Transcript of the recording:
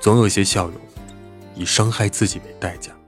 总有些笑容以伤害自己为代价。